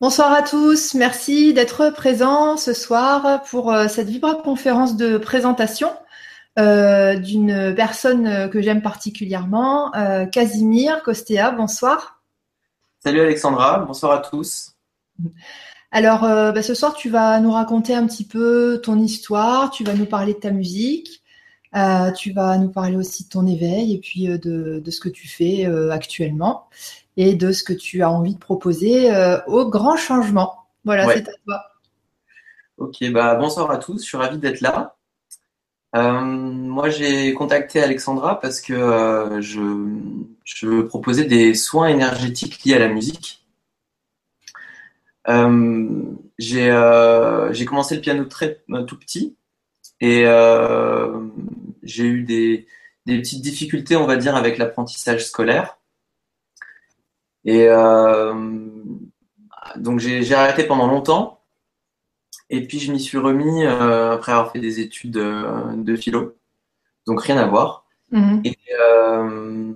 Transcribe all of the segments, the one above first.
Bonsoir à tous, merci d'être présents ce soir pour euh, cette Vibra conférence de présentation euh, d'une personne que j'aime particulièrement, euh, Casimir Costea. Bonsoir. Salut Alexandra, bonsoir à tous. Alors, bah, ce soir, tu vas nous raconter un petit peu ton histoire, tu vas nous parler de ta musique, tu vas nous parler aussi de ton éveil et puis de, de ce que tu fais actuellement et de ce que tu as envie de proposer euh, au grand changement. Voilà, c'est à toi. Ok, bah bonsoir à tous, je suis ravi d'être là. Euh, moi, j'ai contacté Alexandra parce que euh, je, je proposais des soins énergétiques liés à la musique. j'ai commencé le piano très tout petit et j'ai eu des, des, petites difficultés, on va dire, avec l'apprentissage scolaire. Et euh, donc j'ai arrêté pendant longtemps. Et puis je m'y suis remis euh, après avoir fait des études de, philo. Donc rien à voir. Mhm. Et, euh,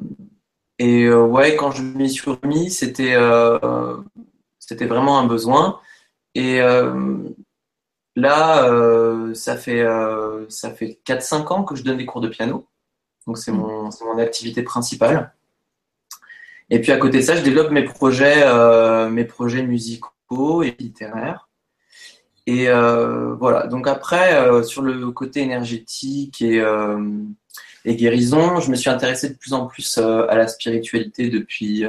et ouais, quand je m'y suis remis, c'était c'était vraiment un besoin. Et là, ça fait ça fait 4-5 ans que je donne des cours de piano. Donc c'est mhm. mon, mon activité principale. Et puis à côté de ça, je développe mes projets, euh, mes projets musicaux et littéraires. Et euh, voilà. Donc après, euh, sur le côté énergétique et, et, guérison, je me suis intéressé de plus en plus à la spiritualité depuis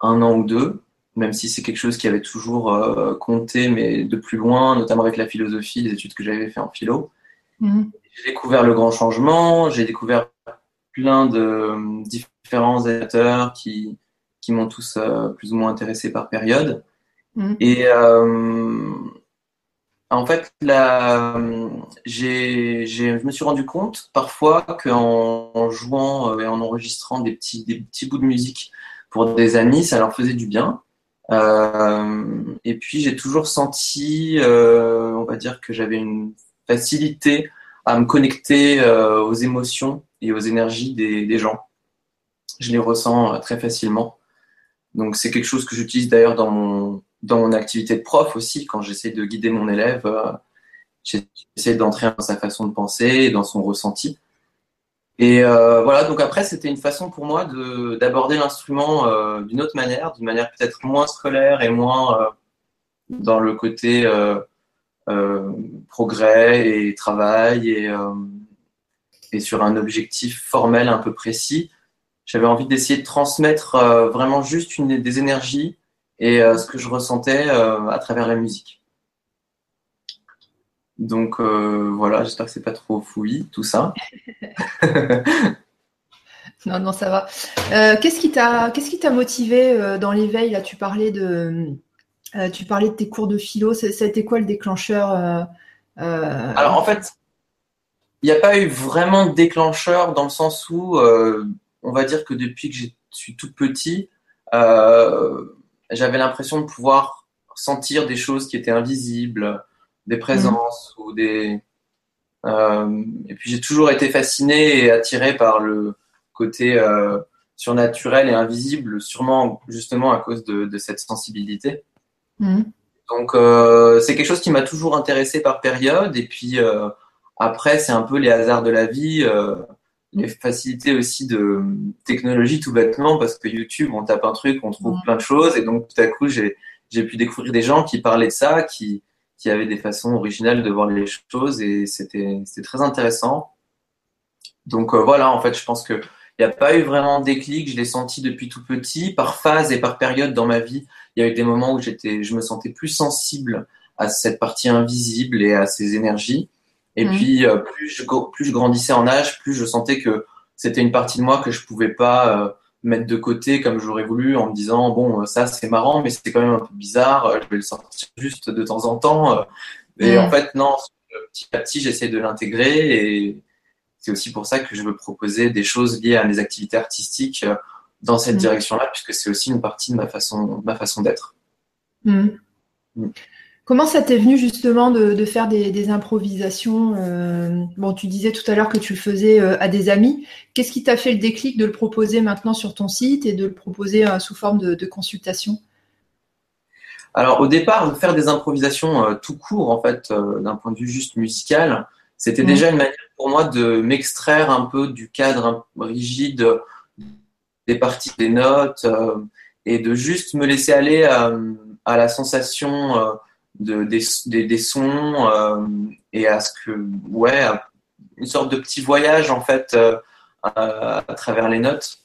un an ou deux, même si c'est quelque chose qui avait toujours compté, mais de plus loin, notamment avec la philosophie, les études que j'avais fait en philo. Mmh. J'ai découvert le grand changement, j'ai découvert plein de différents éditeurs qui, qui m'ont tous euh, plus ou moins intéressé par période. Mm. Et euh, en fait, là, j'ai, je me suis rendu compte parfois qu'en en jouant euh, et en enregistrant des petits, des petits bouts de musique pour des amis, ça leur faisait du bien. et puis j'ai toujours senti, on va dire que j'avais une facilité à me connecter aux émotions et aux énergies des, des gens je les ressens euh, très facilement. Donc c'est quelque chose que j'utilise d'ailleurs dans mon, dans mon activité de prof aussi, quand j'essaie de guider mon élève, euh, j'essaie d'entrer dans sa façon de penser et dans son ressenti. Et euh, voilà, donc après, c'était une façon pour moi d'aborder l'instrument d'une autre manière, d'une manière peut-être moins scolaire et moins dans le côté progrès et travail et, et sur un objectif formel un peu précis j'avais envie d'essayer de transmettre euh, vraiment juste une, des énergies et euh, ce que je ressentais euh, à travers la musique. Donc voilà, j'espère que c'est pas trop fouillis tout ça. non, non, ça va. qu'est-ce qui t'a, qu'est-ce qui t'a motivé dans l'éveil? Là, tu parlais de, tu parlais de tes cours de philo. Ça, a été quoi le déclencheur Alors en fait, il n'y a pas eu vraiment de déclencheur dans le sens où on va dire que depuis que je suis tout petit, euh, j'avais l'impression de pouvoir sentir des choses qui étaient invisibles, des présences ou des. Euh, et puis j'ai toujours été fasciné et attiré par le côté euh, surnaturel et invisible, sûrement justement à cause de, cette sensibilité. Mm. Donc c'est quelque chose qui m'a toujours intéressé par période. Et puis après, c'est un peu les hasards de la vie les facilités aussi de technologie tout bêtement parce que YouTube, on tape un truc, on trouve plein de choses et donc tout à coup, j'ai, j'ai pu découvrir des gens qui parlaient de ça, qui, qui avaient des façons originales de voir les choses et c'était, c'était très intéressant. Donc euh, voilà, en fait, je pense que il n'y a pas eu vraiment de déclic, je l'ai senti depuis tout petit, par phase et par période dans ma vie. Il y a eu des moments où j'étais, je me sentais plus sensible à cette partie invisible et à ces énergies. Et mmh. puis, euh, plus, je, plus je grandissais en âge, plus je sentais que c'était une partie de moi que je pouvais pas euh, mettre de côté comme j'aurais voulu en me disant bon ça c'est marrant mais c'est quand même un peu bizarre euh, je vais le sortir juste de temps en temps et en mmh. fait non petit à petit j'essaie de l'intégrer et c'est aussi pour ça que je veux proposer des choses liées à mes activités artistiques dans cette mmh. direction là puisque c'est aussi une partie de ma façon ma façon d'être Comment ça t'est venu justement de, faire des, improvisations euh, Bon, tu disais tout à l'heure que tu le faisais euh, à des amis. Qu'est-ce qui t'a fait le déclic de le proposer maintenant sur ton site et de le proposer euh, sous forme de, consultation? Alors au départ, faire des improvisations tout court, en fait, d'un point de vue juste musical, c'était déjà une manière pour moi de m'extraire un peu du cadre rigide des parties des notes et de juste me laisser aller à, la sensation de, des, des, sons et à ce que, ouais, une sorte de petit voyage en fait à, travers les notes.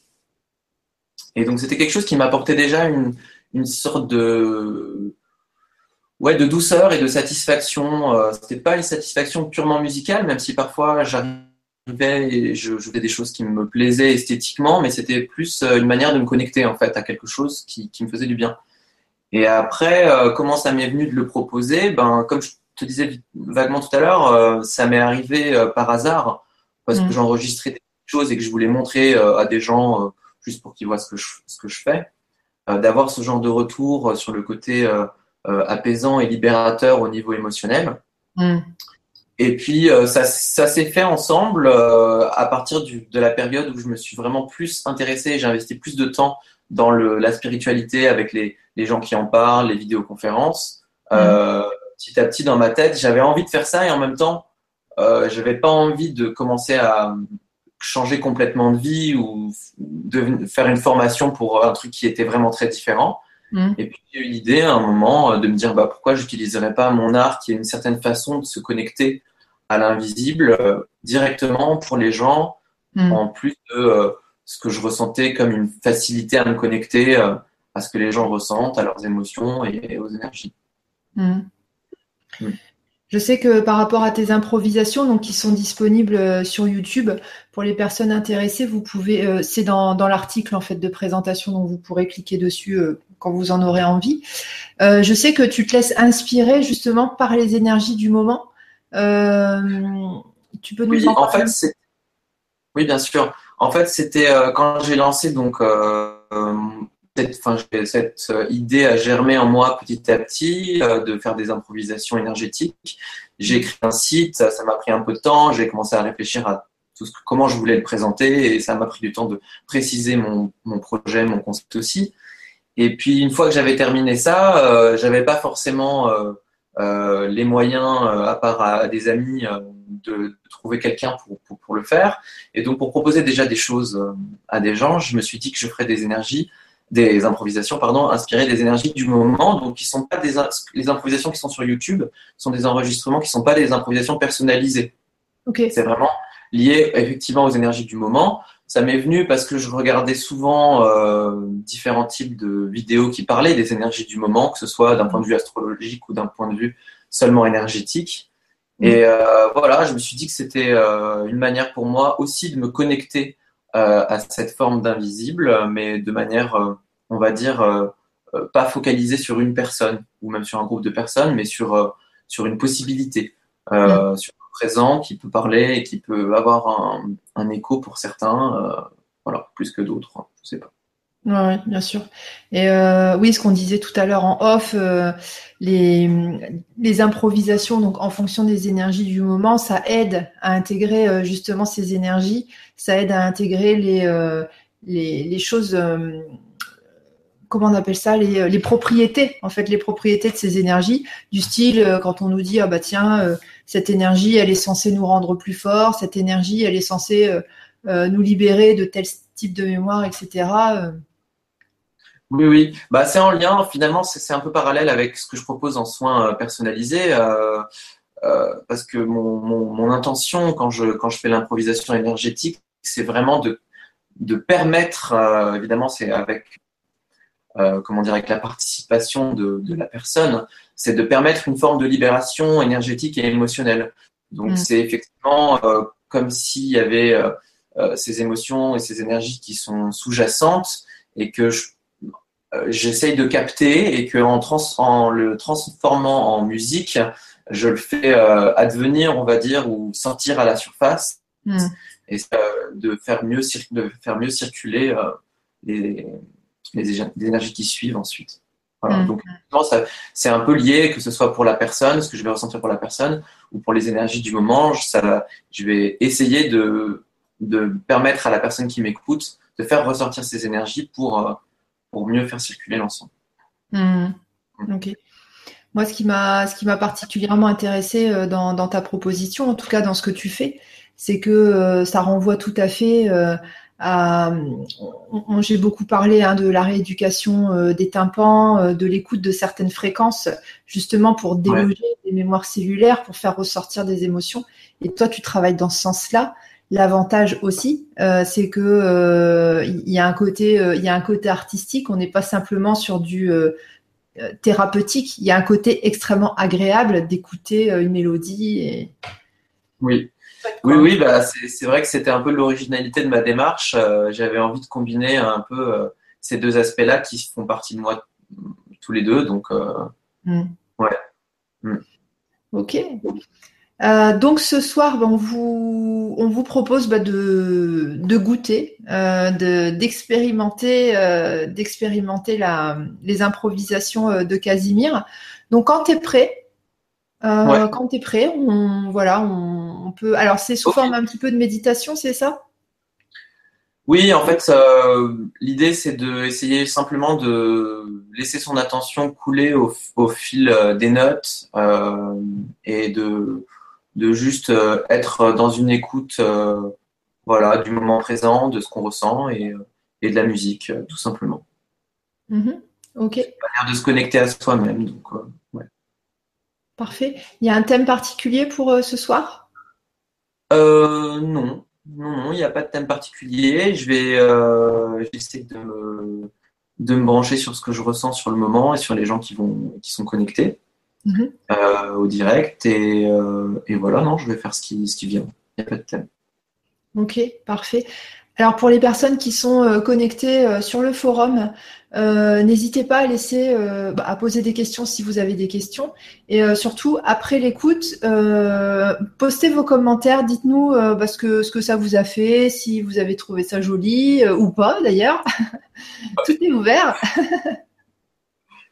Et donc c'était quelque chose qui m'apportait déjà une, une sorte de ouais de douceur et de satisfaction. Euh, c'était pas une satisfaction purement musicale, même si parfois j'arrivais et je, je, faisais des choses qui me plaisaient esthétiquement, mais c'était plus euh, une manière de me connecter en fait à quelque chose qui, qui me faisait du bien. Et après, euh, comment ça m'est venu de le proposer? Ben comme je te disais vaguement tout à l'heure, ça m'est arrivé par hasard parce que mm. j'enregistrais des choses et que je voulais montrer à des gens juste pour qu'ils voient ce que je, ce que je fais. D'avoir ce genre de retour sur le côté euh, apaisant et libérateur au niveau émotionnel. Mm. Et puis euh, ça, ça s'est fait ensemble euh, à partir du, de la période où je me suis vraiment plus intéressé, j'ai investi plus de temps dans le, la spiritualité avec les, les, gens qui en parlent, les vidéoconférences. Mm. petit à petit dans ma tête, j'avais envie de faire ça et en même temps, euh, j'avais pas envie de commencer à changer complètement de vie ou de faire une formation pour un truc qui était vraiment très différent. Mm. Et puis j'ai eu l'idée à un moment euh, de me dire bah, pourquoi j'utiliserais pas mon art qui est une certaine façon de se connecter à l'invisible euh, directement pour les gens, mm. en plus de euh, ce que je ressentais comme une facilité à me connecter à ce que les gens ressentent, à leurs émotions et, aux énergies. Mm. Je sais que par rapport à tes improvisations, donc qui sont disponibles sur YouTube, pour les personnes intéressées, vous pouvez, c'est dans, dans l'article en fait de présentation, donc vous pourrez cliquer dessus quand vous en aurez envie. Euh, je sais que tu te laisses inspirer justement par les énergies du moment. Euh, tu peux nous en parler en fait, Oui, bien sûr. En fait, c'était euh, quand j'ai lancé donc cette, cette, idée à germer en moi petit à petit de faire des improvisations énergétiques. J'ai écrit un site, ça m'a pris un peu de temps. J'ai commencé à réfléchir à tout ce comment je voulais le présenter et ça m'a pris du temps de préciser mon, projet, mon concept aussi. Et puis une fois que j'avais terminé ça, euh, j'avais pas forcément euh, euh, les moyens, euh, à part à, des amis, euh, de, trouver quelqu'un pour, pour, pour, le faire. Et donc pour proposer déjà des choses à des gens, je me suis dit que je ferais des énergies, des improvisations, pardon, inspirées des énergies du moment. Donc qui sont pas des les improvisations qui sont sur YouTube, sont des enregistrements qui sont pas des improvisations personnalisées. Okay. C'est vraiment lié effectivement aux énergies du moment. Ça m'est venu parce que je regardais souvent euh, différents types de vidéos qui parlaient des énergies du moment, que ce soit d'un point de vue astrologique ou d'un point de vue seulement énergétique. Et euh, voilà, je me suis dit que c'était euh, une manière pour moi aussi de me connecter euh, à cette forme d'invisible, mais de manière, euh, on va dire, euh, pas focalisée sur une personne ou même sur un groupe de personnes, mais sur, sur une possibilité, sur présent, qui peut parler et qui peut avoir un, un écho pour certains, euh, voilà, plus que d'autres, hein, je sais pas. Oui, bien sûr. Et euh, oui, ce qu'on disait tout à l'heure en off, euh, les, les improvisations, donc en fonction des énergies du moment, ça aide à intégrer euh, justement ces énergies, ça aide à intégrer les, euh, les, les, choses comment on appelle ça, les, les, propriétés, en fait, les propriétés de ces énergies, du style, euh, quand on nous dit, ah bah tiens, euh, cette énergie, elle est censée nous rendre plus forts, cette énergie, elle est censée euh, nous libérer de tel type de mémoire, etc. Oui, oui, bah, c'est en lien, finalement, c'est un peu parallèle avec ce que je propose en soins personnalisés. Euh, euh, parce que mon, mon, mon, intention quand je, quand je fais l'improvisation énergétique, c'est vraiment de, de permettre, euh, évidemment, c'est avec euh, comment dire, avec la participation de, de la personne, c'est de permettre une forme de libération énergétique et émotionnelle. Donc mm. c'est effectivement euh, comme s'il y avait euh, euh, ces émotions et ces énergies qui sont sous-jacentes et que euh, j'essaye de capter et que en, trans, en, le transformant en musique, je le fais advenir, on va dire, ou sortir à la surface mm. et de faire mieux, de faire mieux circuler les les, énergies qui suivent ensuite. Voilà. Mmh. Donc, c'est un peu lié, que ce soit pour la personne, ce que je vais ressentir pour la personne, ou pour les énergies du moment. Ça, je vais essayer de, de permettre à la personne qui m'écoute de faire ressortir ces énergies pour, euh, pour mieux faire circuler l'ensemble. Mmh. Ok. Moi, ce qui m'a, ce qui m'a particulièrement intéressé euh, dans, dans, ta proposition, en tout cas dans ce que tu fais, c'est que euh, ça renvoie tout à fait euh, à. J'ai beaucoup parlé hein, de la rééducation des tympans, de l'écoute de certaines fréquences, justement pour déloger des mémoires cellulaires, pour faire ressortir des émotions. Et toi, tu travailles dans ce sens-là. L'avantage aussi, c'est que il y a un côté, il y a un côté artistique. On n'est pas simplement sur du euh, thérapeutique. Il y a un côté extrêmement agréable d'écouter euh, une mélodie. Et... Oui. Oui, oui, bah, c'est vrai que c'était un peu l'originalité de ma démarche. Euh, j'avais envie de combiner un peu ces deux aspects-là qui font partie de moi tous les deux. Donc, mm. ouais. Mm. Ok. Euh, donc ce soir, ben, on, vous, on vous propose ben, de, de, goûter, euh, d'expérimenter, euh, d'expérimenter les improvisations de Casimir. Donc quand tu es prêt, quand tu es prêt, on, voilà, on, on peut. Alors c'est sous forme un petit peu de méditation, c'est ça? Oui, en fait, l'idée c'est de essayer simplement de laisser son attention couler au, au fil des notes et de de juste euh, être dans une écoute euh, voilà, du moment présent, de ce qu'on ressent et, euh, et, de la musique, tout simplement. Mm-hmm. Ok. Manière de se connecter à soi-même. Donc, ouais. Parfait. Il y a un thème particulier pour ce soir? Euh, Non. Non, non, il n'y a pas de thème particulier. Je vais, euh, essayer de me, de me brancher sur ce que je ressens sur le moment et sur les gens qui, vont, qui sont connectés. Mhm. Euh, au direct. Et, euh, et, voilà, non, je vais faire ce qui, ce qui vient. Il n'y a pas de thème. Ok, parfait. Alors pour les personnes qui sont euh, connectées sur le forum, n'hésitez pas à laisser, bah, à poser des questions si vous avez des questions. Et surtout, après l'écoute, postez vos commentaires, dites-nous bah, ce, que, ce que ça vous a fait, si vous avez trouvé ça joli ou pas d'ailleurs. Tout est ouvert.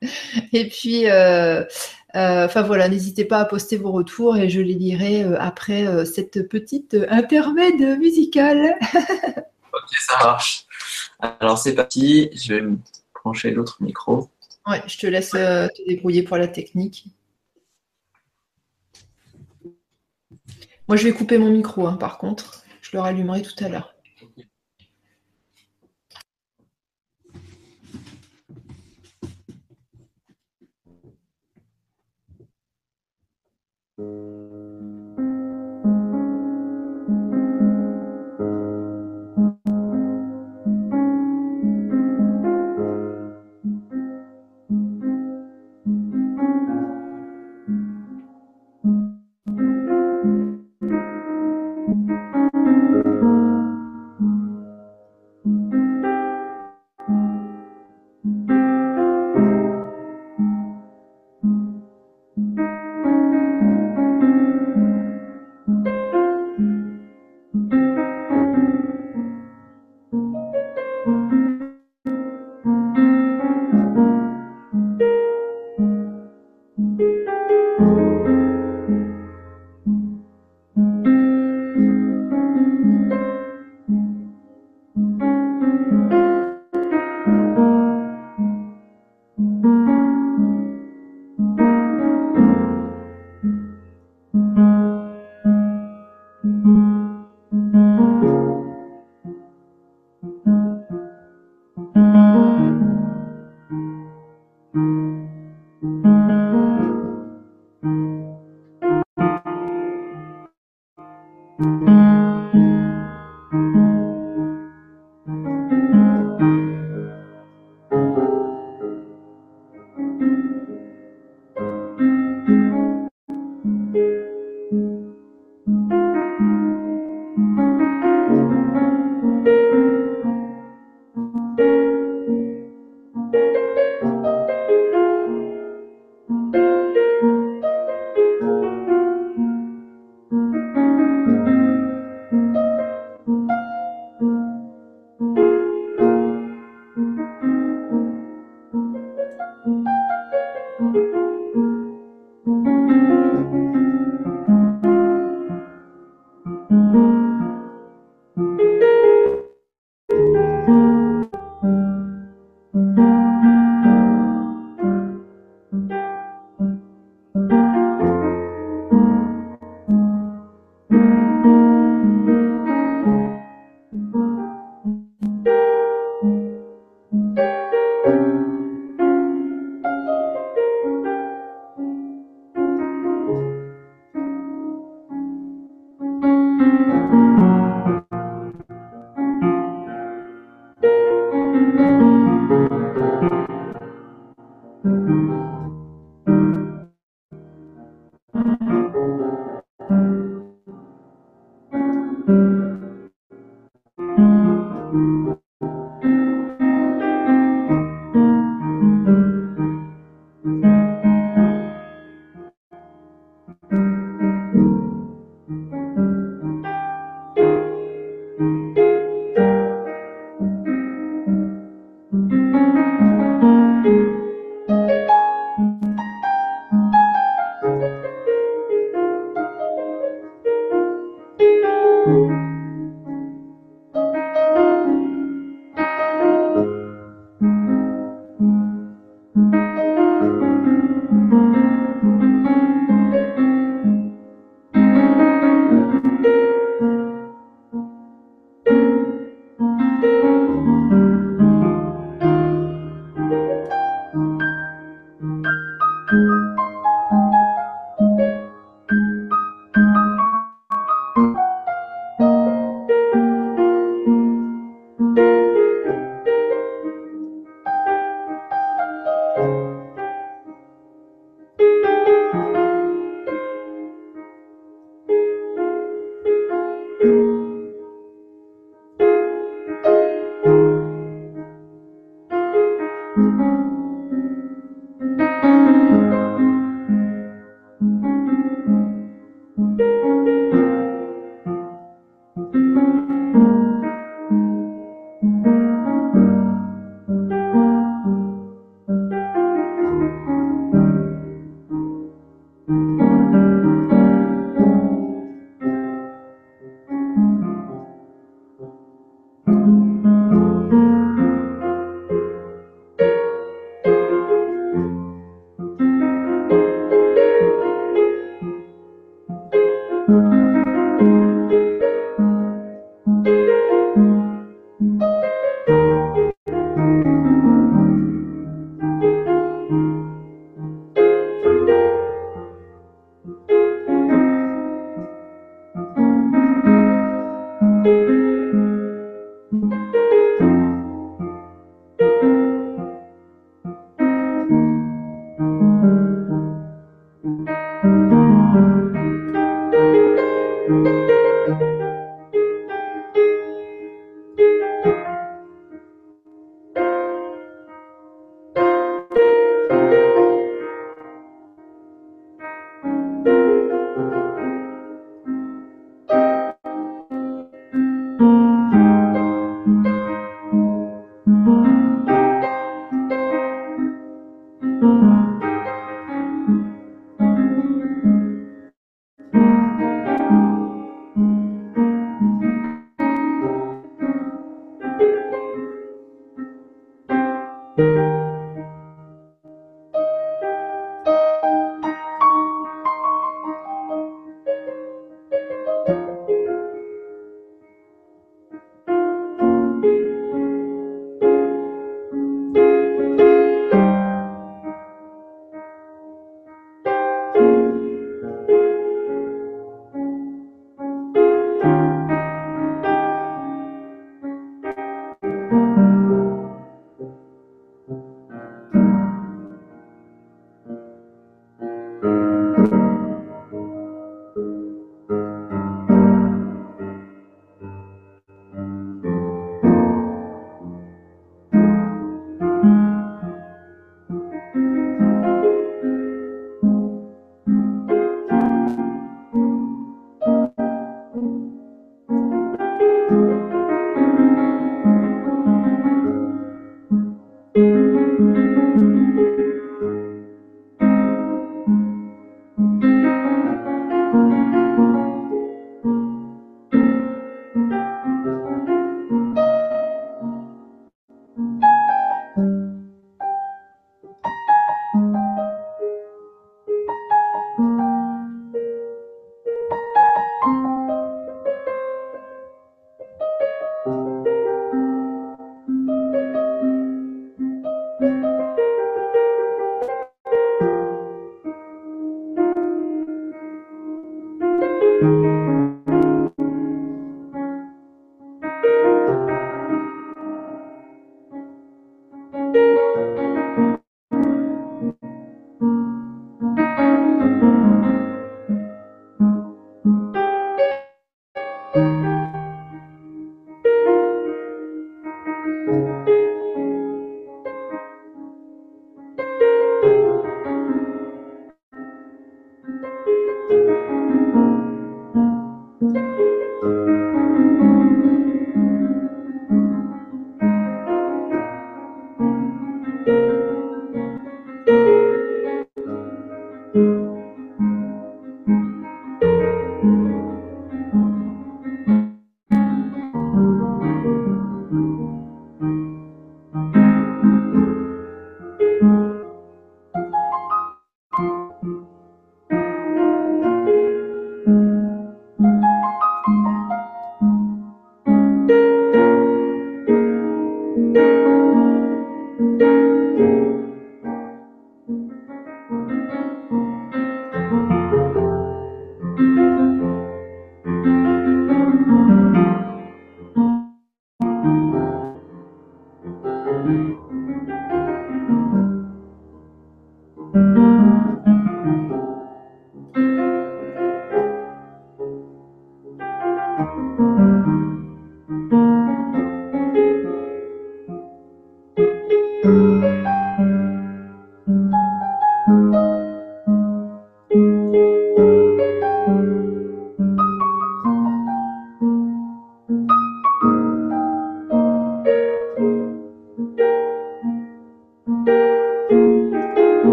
Et puis, enfin voilà, n'hésitez pas à poster vos retours et je les lirai euh, après euh, cette petite intermède musicale. ok, ça marche. Alors c'est parti, je vais me brancher l'autre micro. Ouais, je te laisse te débrouiller pour la technique. Moi, je vais couper mon micro, hein, par contre. Je le rallumerai tout à l'heure.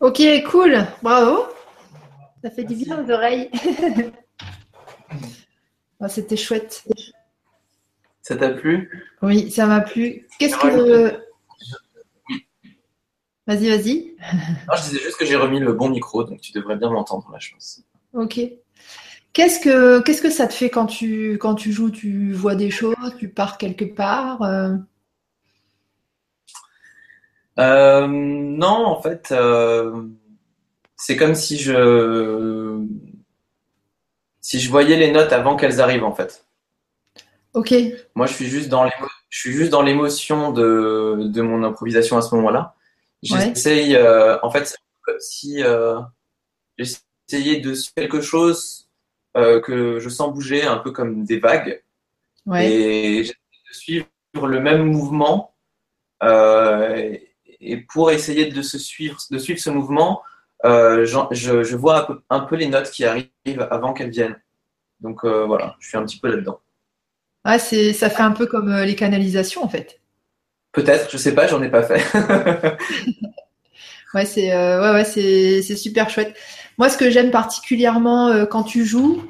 Ok, cool, bravo. Ça fait du bien aux oreilles. Ah, c'était chouette. Ça t'a plu? Oui, ça m'a plu. Qu'est-ce que. Vas-y, vas-y. je disais juste que j'ai remis le bon micro, donc tu devrais bien m'entendre là, je pense. Ok. Qu'est-ce que, qu'est-ce que ça te fait quand tu, quand tu joues? Tu vois des choses? Tu pars quelque part? Euh? Euh, Non, en fait, euh, c'est comme si je, si je voyais les notes avant qu'elles arrivent, en fait. Ok. Moi, je suis juste dans je suis juste dans l'émotion de, de mon improvisation à ce moment-là. J'essaye, en fait, comme si j'essayais de quelque chose euh, que je sens bouger un peu comme des vagues. Et j'essaie de suivre le même mouvement. Euh, et pour essayer de se suivre, de suivre ce mouvement, euh, je, je, vois un peu, un peu, les notes qui arrivent avant qu'elles viennent. Donc voilà, je suis un petit peu là-dedans. Ah, c'est, ça fait un peu comme les canalisations en fait. Peut-être, je sais pas, j'en ai pas fait. ouais, c'est ouais, ouais, c'est, c'est super chouette. Moi, ce que j'aime particulièrement euh, quand tu joues,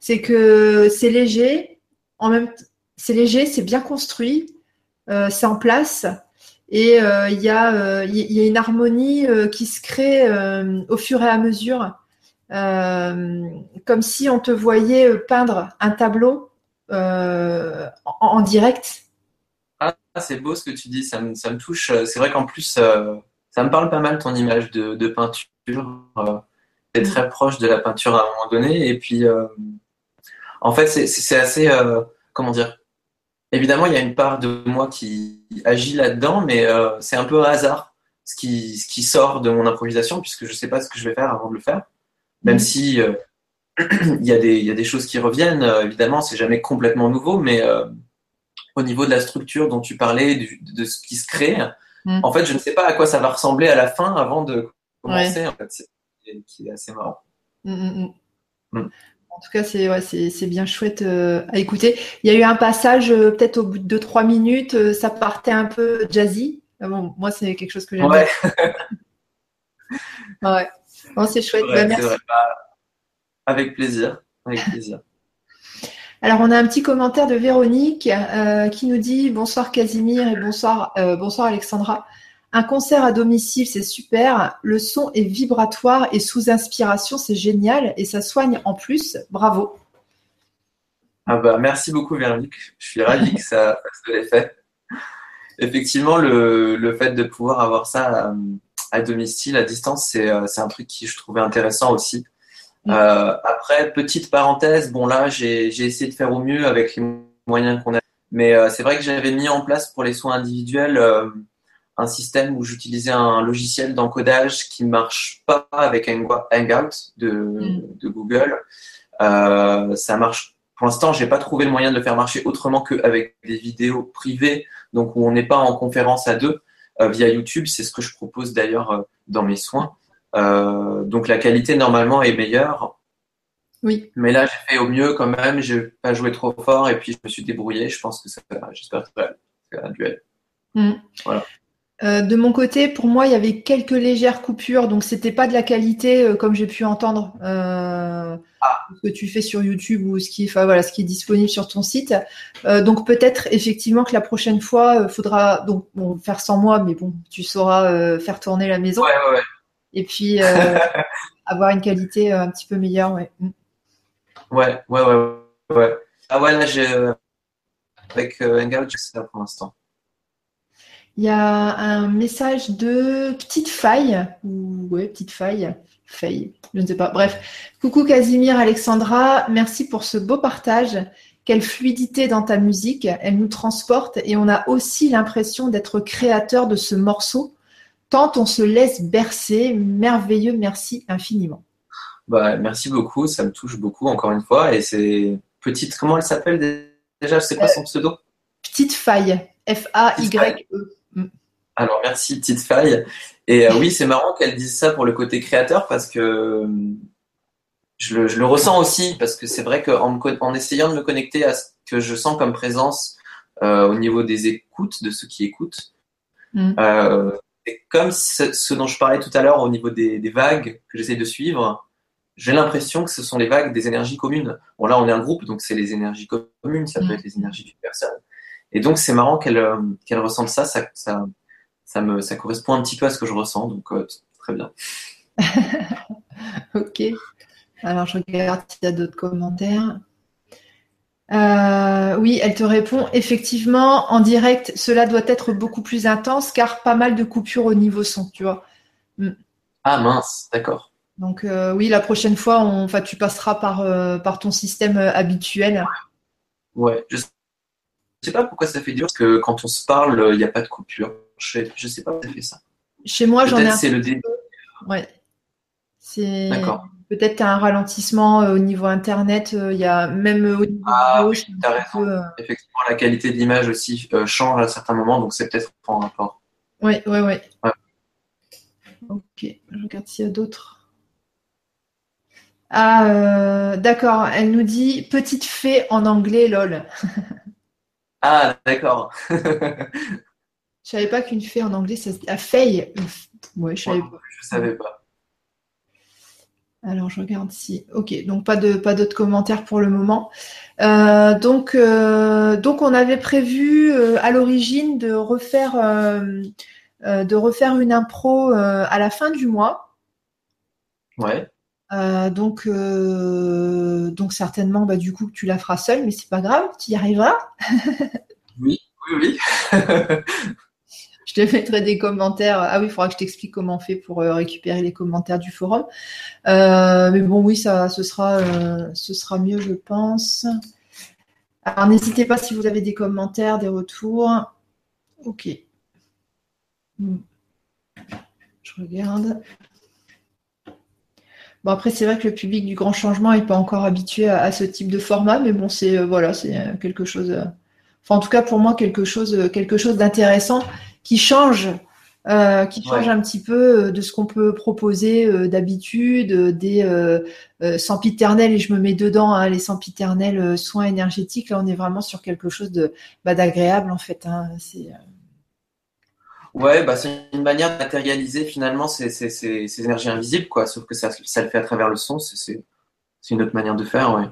c'est que c'est léger, en même c'est léger, c'est bien construit, euh, c'est en place et euh, il y, a, y, a une harmonie qui se crée au fur et à mesure, comme si on te voyait peindre un tableau en, direct. Ah, c'est beau ce que tu dis, ça me, ça me touche. C'est vrai qu'en plus, ça me parle pas mal ton image de, de peinture c'est très proche de la peinture à un moment donné. Et puis, euh, en fait, c'est assez, euh, comment dire, évidemment, il y a une part de moi qui agit là-dedans, mais euh, c'est un peu hasard ce qui, ce qui sort de mon improvisation, puisque je ne sais pas ce que je vais faire avant de le faire. Même mm. si il, y a des, il y a des choses qui reviennent, évidemment, c'est jamais complètement nouveau, mais au niveau de la structure dont tu parlais, de ce qui se crée, mm. en fait, je ne sais pas à quoi ça va ressembler à la fin avant de commencer. En fait qui est assez marrant. Mm, mm. En tout cas, c'est ouais, bien chouette euh, à écouter. Il y a eu un passage, euh, peut-être au bout de 2-3 minutes, euh, ça partait un peu jazzy. Ah bon, moi, c'est quelque chose que j'aime ouais. ouais. c'est chouette. Bah, merci. Bah, avec plaisir. Avec plaisir. Alors, on a un petit commentaire de Véronique qui nous dit Bonsoir Casimir et bonsoir, bonsoir Alexandra. Un concert à domicile, c'est super. Le son est vibratoire et sous inspiration, c'est génial. Et ça soigne en plus. Bravo. Ah bah, merci beaucoup, Véronique. Je suis ravi que ça fasse de l'effet. Effectivement, le, fait de pouvoir avoir ça à, domicile, à distance, euh, c'est un truc qui je trouvais intéressant aussi. Mm. Euh, après, petite parenthèse, bon là, j'ai essayé de faire au mieux avec les moyens qu'on a. Mais euh, c'est vrai que j'avais mis en place pour les soins individuels un système où j'utilisais un logiciel d'encodage qui marche pas avec Hangout de, mm. de Google. Euh, ça marche. Pour l'instant, j'ai pas trouvé le moyen de le faire marcher autrement qu'avec des vidéos privées, donc où on n'est pas en conférence à deux euh, via YouTube. C'est ce que je propose d'ailleurs euh, dans mes soins. donc la qualité normalement est meilleure. Oui. Mais là, j'ai fait au mieux quand même. J'ai pas joué trop fort et puis je me suis débrouillé. Je pense que ça, j'espère que ça va un duel. Mm. Voilà. Euh, de mon côté, pour moi, il y avait quelques légères coupures, donc c'était pas de la qualité euh, comme j'ai pu entendre euh, ah. ce que tu fais sur YouTube ou ce qui, enfin, voilà, ce qui est disponible sur ton site. donc peut-être effectivement que la prochaine fois, faudra donc faire sans moi, mais bon, tu sauras faire tourner la maison. Et puis avoir une qualité un petit peu meilleure, ouais. Mm. Ouais, ouais, ouais, ouais. Ah ouais, là, j'ai avec Hangout, c'est ça pour l'instant. Il y a un message de petite faille, ou ouais, petite faille, faille, je ne sais pas. Bref, coucou Casimir, Alexandra, merci pour ce beau partage. Quelle fluidité dans ta musique, elle nous transporte et on a aussi l'impression d'être créateur de ce morceau, tant on se laisse bercer. Merveilleux, merci infiniment. Bah, merci beaucoup, ça me touche beaucoup encore une fois. Et c'est petite, comment elle s'appelle déjà? Je sais pas son pseudo? Petite faille, F-A-Y-E. Alors merci, petite faille. Et euh, oui, c'est marrant qu'elle dise ça pour le côté créateur parce que euh, je le, ressens aussi parce que c'est vrai qu'en en essayant de me connecter à ce que je sens comme présence euh, au niveau des écoutes, de ceux qui écoutent, mm. comme ce, dont je parlais tout à l'heure au niveau des, vagues que j'essaie de suivre. J'ai l'impression que ce sont les vagues des énergies communes. Bon, là, on est un groupe, donc c'est les énergies communes, ça peut mm. être les énergies d'une personne. Et donc, c'est marrant qu'elle euh, qu'elle ressente ça, ça, ça, ça, me, ça correspond un petit peu à ce que je ressens, donc euh, très bien. ok. Alors, je regarde s'il y a d'autres commentaires. Euh, oui, elle te répond effectivement en direct, cela doit être beaucoup plus intense car pas mal de coupures au niveau son, tu vois. Mm. Ah mince, d'accord. Donc euh, oui, la prochaine fois, on, enfin, tu passeras par, euh, par ton système habituel. Ouais, je sais pas pourquoi ça fait dur parce que quand on se parle, il n'y a pas de coupure. Je sais, sais pas ça fait ça. Chez moi, j'en ai un. C'est le début. Ouais. C'est. Peut-être tu as un ralentissement euh, au niveau internet, euh, il y a même au niveau ah, oui, euh, Effectivement, la qualité de l'image aussi change à certains moments, donc c'est peut-être en rapport. Oui, oui, oui. Ouais. Ok, je regarde s'il y a d'autres. Ah, d'accord. Elle nous dit petite fée en anglais, lol. ah, d'accord. je savais pas qu'une fée en anglais, ça se dit. Ah, fée. Ouais, je savais pas. Je savais pas. Alors, je regarde si. Ok, donc pas de pas d'autres commentaires pour le moment. Euh, donc, euh, donc on avait prévu euh, à l'origine de refaire de refaire une impro à la fin du mois. Ouais. donc, donc certainement, bah, du coup, tu la feras seule, mais c'est pas grave, tu y arriveras. oui, oui, oui. je te mettrai des commentaires. Ah oui, il faudra que je t'explique comment on fait pour euh, récupérer les commentaires du forum. Euh, mais bon, oui, ça, ce sera, euh, ce sera mieux, je pense. Alors, n'hésitez pas si vous avez des commentaires, des retours. Ok. Hmm. Je regarde. Bon, après, c'est vrai que le public du grand changement n'est pas encore habitué à, ce type de format, mais bon, c'est voilà, c'est quelque chose. enfin, en tout cas, pour moi, quelque chose, quelque chose d'intéressant qui change, euh, qui change un petit peu euh, de ce qu'on peut proposer euh, d'habitude, des sempiternels, et je me mets dedans, hein, les sempiternels soins énergétiques. Là, on est vraiment sur quelque chose de bah, d'agréable en fait. Hein, c'est Ouais, bah, c'est une manière de matérialiser finalement ces, ces, ces, énergies invisibles, quoi. Sauf que ça, ça, le fait à travers le son, c'est une autre manière de faire, ouais.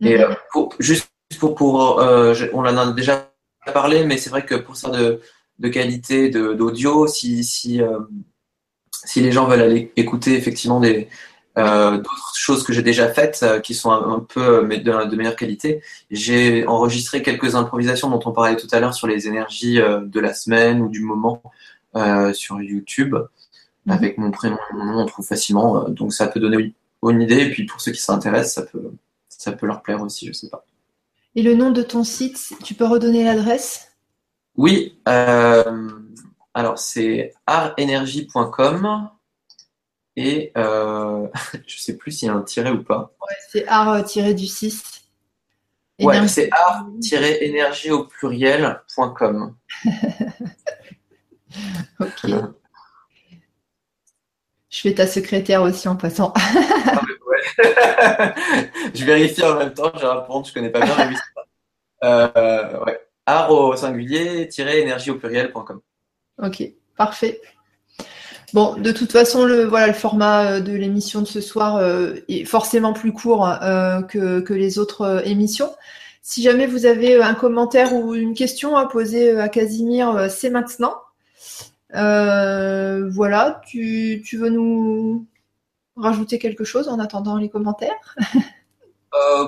Et mm-hmm. pour, juste pour, pour on en a déjà parlé, mais c'est vrai que pour ça de, de qualité d'audio, si, si, euh, si les gens veulent aller écouter effectivement des, euh, d'autres choses que j'ai déjà faites euh, qui sont un, peu de, de, meilleure qualité. J'ai enregistré quelques improvisations dont on parlait tout à l'heure sur les énergies de la semaine ou du moment sur YouTube. Mhm. Avec mon prénom et mon nom, on trouve facilement. donc ça peut donner une idée. Et puis pour ceux qui s'intéressent, ça peut, ça peut leur plaire aussi, je sais pas. Et le nom de ton site, tu peux redonner l'adresse? Oui, euh, alors c'est artenergie.com et euh, je sais plus s'il y a un tiret ou pas. Ouais, c'est art-du 6. Ouais, c'est art-énergie au pluriel.com. ok. Je fais ta secrétaire aussi en passant. ah, je vérifie en même temps, je réponds, je connais pas bien, mais euh, ouais art au singulier-énergie au pluriel.com. Ok, parfait. Bon, de toute façon, le, voilà, le format euh, de l'émission de ce soir euh, est forcément plus court euh, que, les autres émissions. Si jamais vous avez un commentaire ou une question à poser à Casimir, c'est maintenant. voilà, tu, tu, veux nous rajouter quelque chose en attendant les commentaires?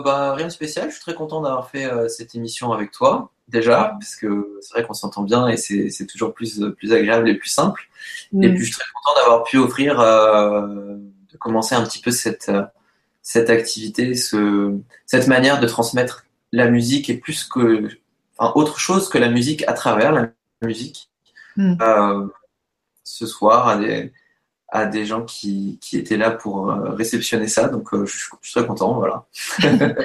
Bah, Rien de spécial, je suis très content d'avoir fait cette émission avec toi déjà, parce que c'est vrai qu'on s'entend bien et c'est toujours plus, plus agréable et plus simple. Et puis je suis très content d'avoir pu offrir, euh, de commencer un petit peu cette, cette activité, ce, cette manière de transmettre la musique et plus que, enfin, autre chose que la musique à travers la musique. Mm. Euh, ce soir à des, à des gens qui, qui étaient là pour euh, réceptionner ça. Donc je, je, suis très content, voilà.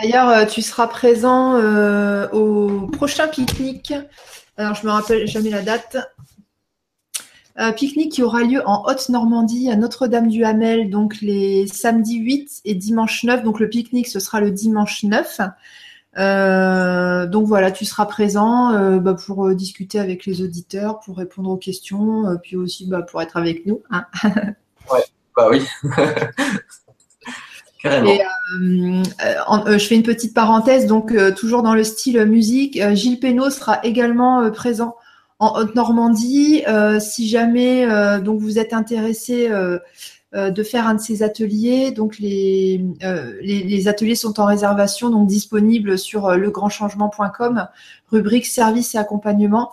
D'ailleurs, euh, tu seras présent euh, au prochain pique-nique. Alors, je me rappelle jamais la date. Euh, pique-nique qui aura lieu en Haute-Normandie à Notre-Dame-du-Hamel, donc les samedis 8 et dimanche 9. Donc le pique-nique, ce sera le dimanche 9. donc voilà, tu seras présent bah, pour discuter avec les auditeurs, pour répondre aux questions, puis aussi bah, pour être avec nous. Hein. ouais, bah oui. Et, je fais une petite parenthèse, donc toujours dans le style musique, Gilles Pénaud sera également présent en Haute-Normandie. si jamais donc vous êtes intéressé euh, de faire un de ces ateliers. Donc les, euh, les, ateliers sont en réservation, donc disponibles sur euh, legrandchangement.com, rubrique service et accompagnement.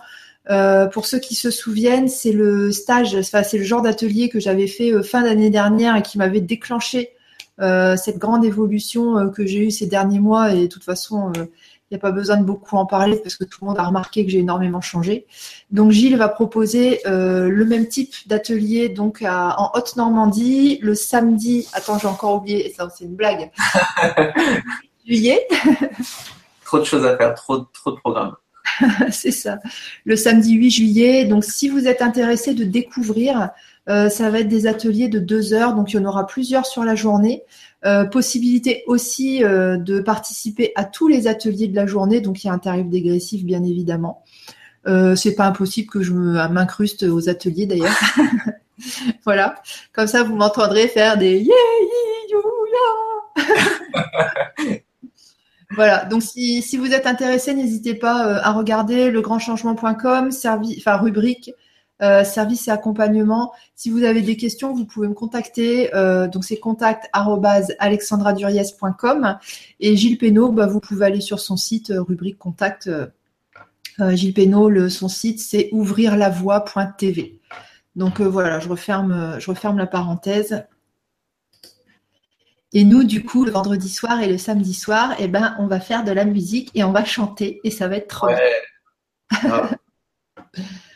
pour ceux qui se souviennent, c'est le stage, enfin, c'est le genre d'atelier que j'avais fait fin d'année dernière et qui m'avait déclenché cette grande évolution que j'ai eue ces derniers mois. Et de toute façon, il n'y a pas besoin de beaucoup en parler parce que tout le monde a remarqué que j'ai énormément changé. Donc Gilles va proposer euh, le même type d'atelier donc en Haute-Normandie le samedi. Attends, j'ai encore oublié. Ça, c'est une blague. juillet. trop de choses à faire, trop, trop de programmes. c'est ça. Le samedi 8 juillet. Donc si vous êtes intéressé de découvrir, euh, ça va être des ateliers de deux heures. Donc il y en aura plusieurs sur la journée. Euh, possibilité aussi euh, de participer à tous les ateliers de la journée, donc il y a un tarif dégressif bien évidemment. Euh, c'est pas impossible que je m'incruste aux ateliers d'ailleurs. voilà, comme ça vous m'entendrez faire des yeah, Voilà, donc si, si, vous êtes intéressé, n'hésitez pas à regarder legrandchangement.com, enfin rubrique euh, service et accompagnement. Si vous avez des questions, vous pouvez me contacter. Euh, donc c'est contact et Gilles Pénaud, bah, vous pouvez aller sur son site euh, rubrique contact. Gilles Pénaud, le, son site c'est ouvrirlavoie.tv. Donc voilà, je referme, je referme la parenthèse. Et nous, du coup, le vendredi soir et le samedi soir, eh ben, on va faire de la musique et on va chanter et ça va être trop bien.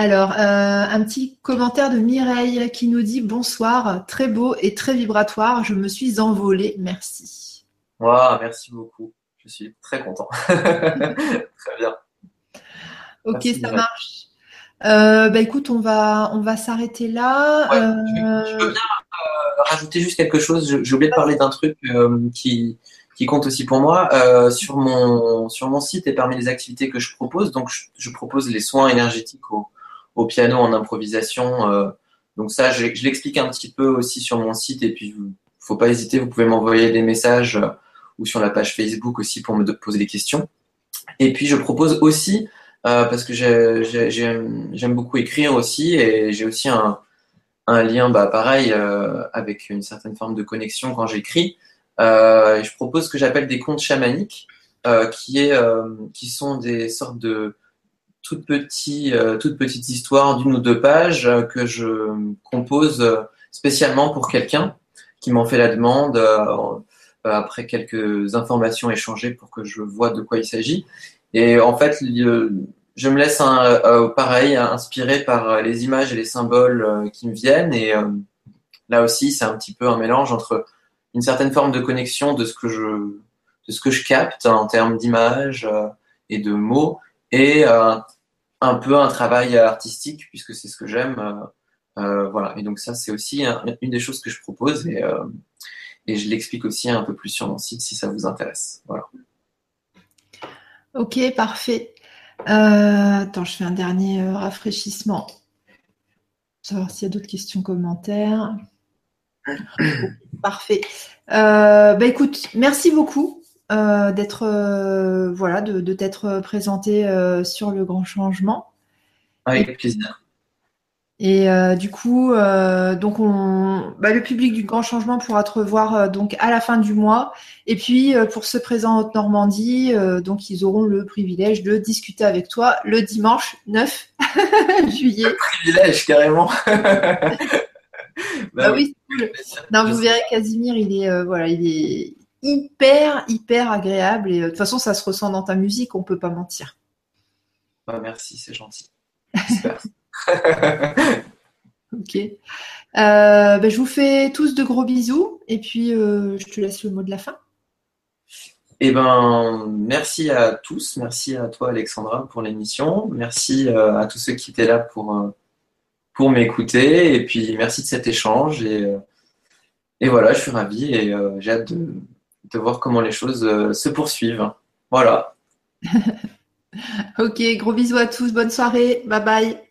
Alors, euh, un petit commentaire de Mireille qui nous dit bonsoir, très beau et très vibratoire. Je me suis envolée, merci. Wow, merci beaucoup. Je suis très content. très bien. Ok, ça marche. Euh, bah écoute, on va, on va s'arrêter là. je, bien euh, rajouter juste quelque chose. J'ai oublié de parler d'un truc qui, qui compte aussi pour moi. sur, mon, sur mon site et parmi les activités que je propose, donc je, je propose les soins énergétiques aux, au piano en improvisation. Euh, donc ça, je, l'explique un petit peu aussi sur mon site et puis faut pas hésiter, vous pouvez m'envoyer des messages euh, ou sur la page Facebook aussi pour me poser des questions. Et puis je propose aussi, euh, parce que j'aime beaucoup écrire aussi et j'ai aussi un, lien, bah, pareil, avec une certaine forme de connexion quand j'écris. je propose ce que j'appelle des contes chamaniques, qui, est, qui sont des sortes de, toute petite, euh, toute petite histoire d'une ou deux pages euh, que je compose euh, spécialement pour quelqu'un qui m'en fait la demande après quelques informations échangées pour que je vois de quoi il s'agit. Et en fait, je me laisse pareil inspiré par les images et les symboles qui me viennent. Et là aussi, c'est un petit peu un mélange entre une certaine forme de connexion de ce que je, de ce que je capte en termes d'images et de mots et un peu un travail artistique puisque c'est ce que j'aime. Euh, euh, voilà. Et donc ça, c'est aussi une des choses que je propose et, euh, et je l'explique aussi un peu plus sur mon site si ça vous intéresse. Voilà. Ok, parfait. attends, je fais un dernier rafraîchissement. Savoir s'il y a d'autres questions, commentaires. Parfait. bah écoute, merci beaucoup. Euh, d'être euh, voilà de, t'être présenté euh, sur le grand changement. Avec plaisir. Et du coup, donc on, bah, le public du Grand Changement pourra te revoir donc à la fin du mois. Et puis pour ceux présents en Haute-Normandie, donc ils auront le privilège de discuter avec toi le dimanche 9 juillet. Le privilège carrément. bah, oui, cool. Non, vous verrez Casimir, il est voilà, il est hyper, hyper agréable. Et euh, de toute façon, ça se ressent dans ta musique, on peut pas mentir. Bah, merci, c'est gentil. ok. Euh, bah, je vous fais tous de gros bisous et puis euh, je te laisse le mot de la fin. Eh ben, merci à tous, merci à toi Alexandra pour l'émission, merci à tous ceux qui étaient là pour, pour m'écouter et puis merci de cet échange et, et voilà, je suis ravi et j'ai hâte de, de voir comment les choses euh, se poursuivent. Voilà. ok, gros bisous à tous, bonne soirée, bye bye.